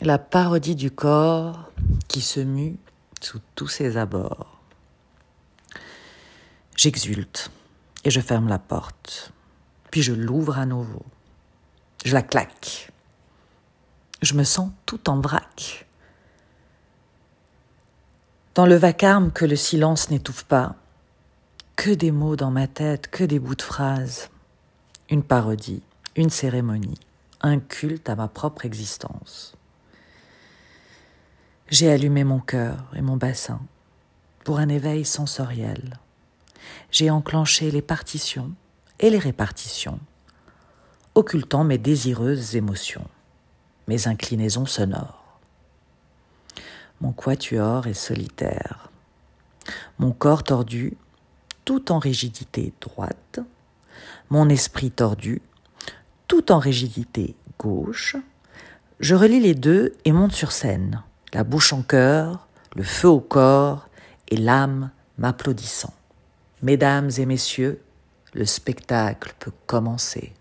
la parodie du corps qui se mue sous tous ses abords. J'exulte et je ferme la porte, puis je l'ouvre à nouveau. Je la claque. Je me sens tout en vrac. Dans le vacarme que le silence n'étouffe pas, que des mots dans ma tête, que des bouts de phrases, une parodie, une cérémonie, un culte à ma propre existence. J'ai allumé mon cœur et mon bassin pour un éveil sensoriel. J'ai enclenché les partitions et les répartitions, occultant mes désireuses émotions, mes inclinaisons sonores. Mon quatuor est solitaire. Mon corps tordu, tout en rigidité droite, mon esprit tordu, tout en rigidité gauche, je relie les deux et monte sur scène la bouche en cœur, le feu au corps et l'âme m'applaudissant. Mesdames et messieurs, le spectacle peut commencer.